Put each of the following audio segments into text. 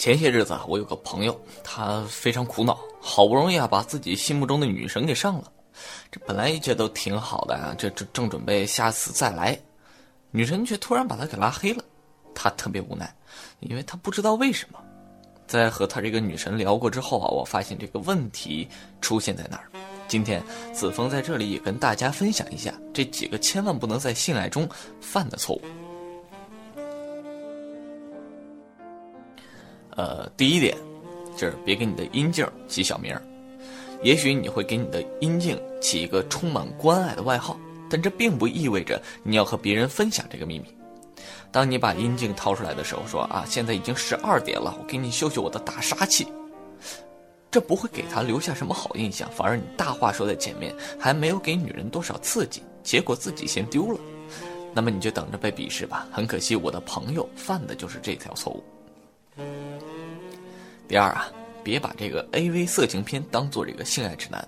前些日子啊，我有个朋友，他非常苦恼，好不容易啊把自己心目中的女神给上了，这本来一切都挺好的啊，这这正准备下次再来，女神却突然把他给拉黑了，他特别无奈，因为他不知道为什么。在和他这个女神聊过之后啊，我发现这个问题出现在哪儿。今天子枫在这里也跟大家分享一下这几个千万不能在性爱中犯的错误。呃，第一点就是别给你的阴茎起小名儿。也许你会给你的阴茎起一个充满关爱的外号，但这并不意味着你要和别人分享这个秘密。当你把阴茎掏出来的时候，说啊，现在已经十二点了，我给你秀秀我的大杀器。这不会给他留下什么好印象，反而你大话说在前面，还没有给女人多少刺激，结果自己先丢了。那么你就等着被鄙视吧。很可惜，我的朋友犯的就是这条错误。第二啊，别把这个 A V 色情片当做这个性爱指南，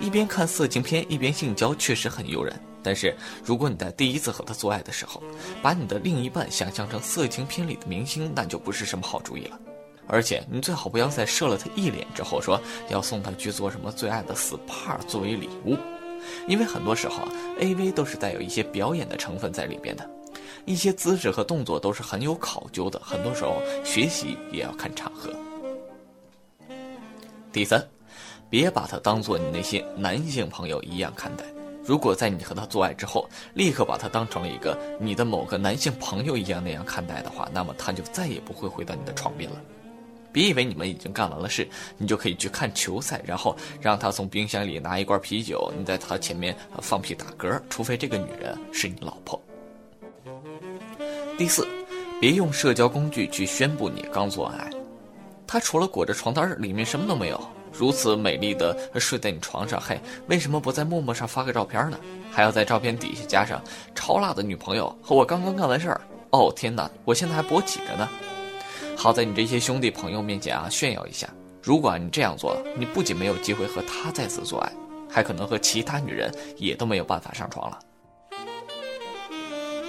一边看色情片一边性交确实很诱人。但是，如果你在第一次和他做爱的时候，把你的另一半想象成色情片里的明星，那就不是什么好主意了。而且，你最好不要在射了他一脸之后说要送他去做什么最爱的 SPA 作为礼物，因为很多时候啊，AV 都是带有一些表演的成分在里边的，一些姿势和动作都是很有考究的，很多时候学习也要看场合。第三，别把他当做你那些男性朋友一样看待。如果在你和他做爱之后，立刻把他当成了一个你的某个男性朋友一样那样看待的话，那么他就再也不会回到你的床边了。别以为你们已经干完了事，你就可以去看球赛，然后让他从冰箱里拿一罐啤酒，你在他前面放屁打嗝，除非这个女人是你老婆。第四，别用社交工具去宣布你刚做完爱，他除了裹着床单里面什么都没有。如此美丽的睡在你床上，嘿，为什么不在陌陌上发个照片呢？还要在照片底下加上超辣的女朋友和我刚刚干完事儿。哦天哪，我现在还勃起着呢。好在你这些兄弟朋友面前啊炫耀一下。如果你这样做了，你不仅没有机会和他再次做爱，还可能和其他女人也都没有办法上床了。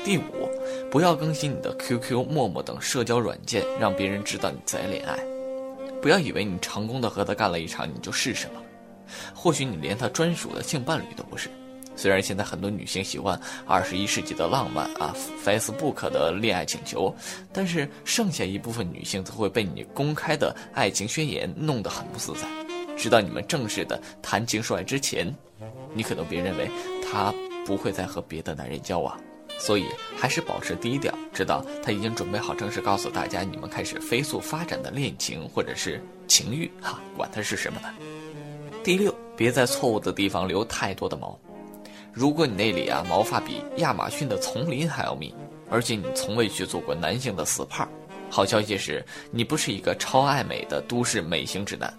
第五，不要更新你的 QQ、陌陌等社交软件，让别人知道你在恋爱。不要以为你成功的和他干了一场，你就是什么了。或许你连他专属的性伴侣都不是。虽然现在很多女性喜欢二十一世纪的浪漫啊，Facebook 的恋爱请求，但是剩下一部分女性则会被你公开的爱情宣言弄得很不自在。直到你们正式的谈情说爱之前，你可能别认为他不会再和别的男人交往。所以还是保持低调，知道他已经准备好正式告诉大家，你们开始飞速发展的恋情或者是情欲，哈，管它是什么呢？第六，别在错误的地方留太多的毛。如果你那里啊毛发比亚马逊的丛林还要密，而且你从未去做过男性的 SPA，好消息是你不是一个超爱美的都市美型直男。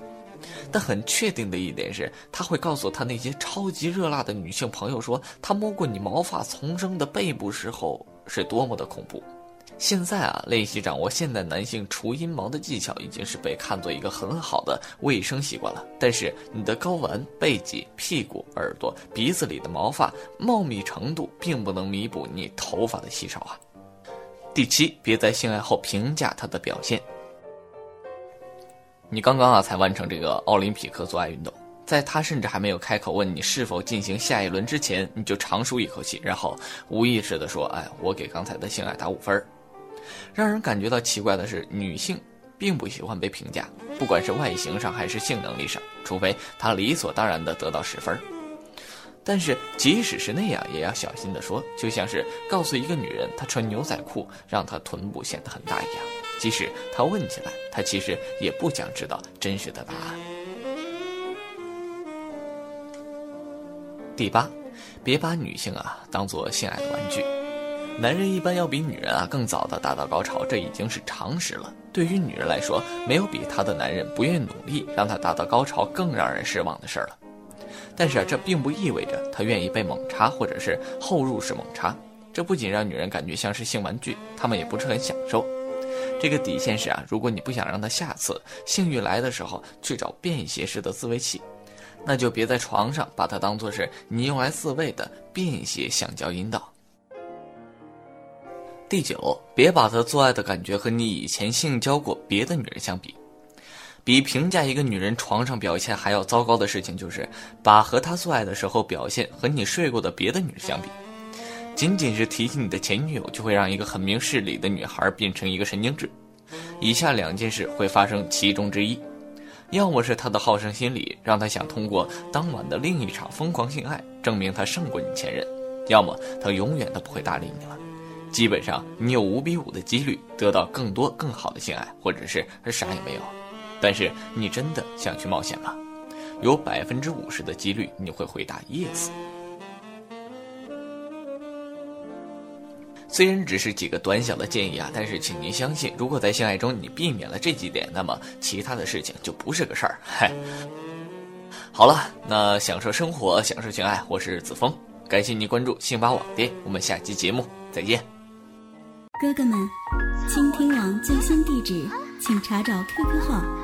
但很确定的一点是，他会告诉他那些超级热辣的女性朋友说，他摸过你毛发丛生的背部时候是多么的恐怖。现在啊，练习掌握现代男性除阴毛的技巧，已经是被看作一个很好的卫生习惯了。但是你的睾丸、背脊、屁股、耳朵、鼻子里的毛发茂密程度，并不能弥补你头发的稀少啊。第七，别在性爱后评价他的表现。你刚刚啊才完成这个奥林匹克做爱运动，在他甚至还没有开口问你是否进行下一轮之前，你就长舒一口气，然后无意识的说：“哎，我给刚才的性爱打五分。”让人感觉到奇怪的是，女性并不喜欢被评价，不管是外形上还是性能力上，除非她理所当然的得到十分。但是即使是那样，也要小心的说，就像是告诉一个女人她穿牛仔裤让她臀部显得很大一样。即使他问起来，他其实也不想知道真实的答案。第八，别把女性啊当做性爱的玩具。男人一般要比女人啊更早的达到高潮，这已经是常识了。对于女人来说，没有比她的男人不愿意努力让她达到高潮更让人失望的事儿了。但是啊，这并不意味着他愿意被猛插或者是后入式猛插。这不仅让女人感觉像是性玩具，她们也不是很享受。这个底线是啊，如果你不想让他下次性欲来的时候去找便携式的自慰器，那就别在床上把它当做是你用来自慰的便携橡胶阴道。第九，别把他做爱的感觉和你以前性交过别的女人相比。比评价一个女人床上表现还要糟糕的事情，就是把和她做爱的时候表现和你睡过的别的女人相比。仅仅是提起你的前女友，就会让一个很明事理的女孩变成一个神经质。以下两件事会发生其中之一：要么是她的好胜心理让她想通过当晚的另一场疯狂性爱证明她胜过你前任；要么她永远都不会搭理你了。基本上，你有五比五的几率得到更多更好的性爱，或者是啥也没有。但是你真的想去冒险吗？有百分之五十的几率你会回答 yes。虽然只是几个短小的建议啊，但是请您相信，如果在性爱中你避免了这几点，那么其他的事情就不是个事儿。嗨，好了，那享受生活，享受性爱，我是子枫，感谢您关注信吧网店，我们下期节目再见。哥哥们，倾听网最新地址，请查找 QQ 号。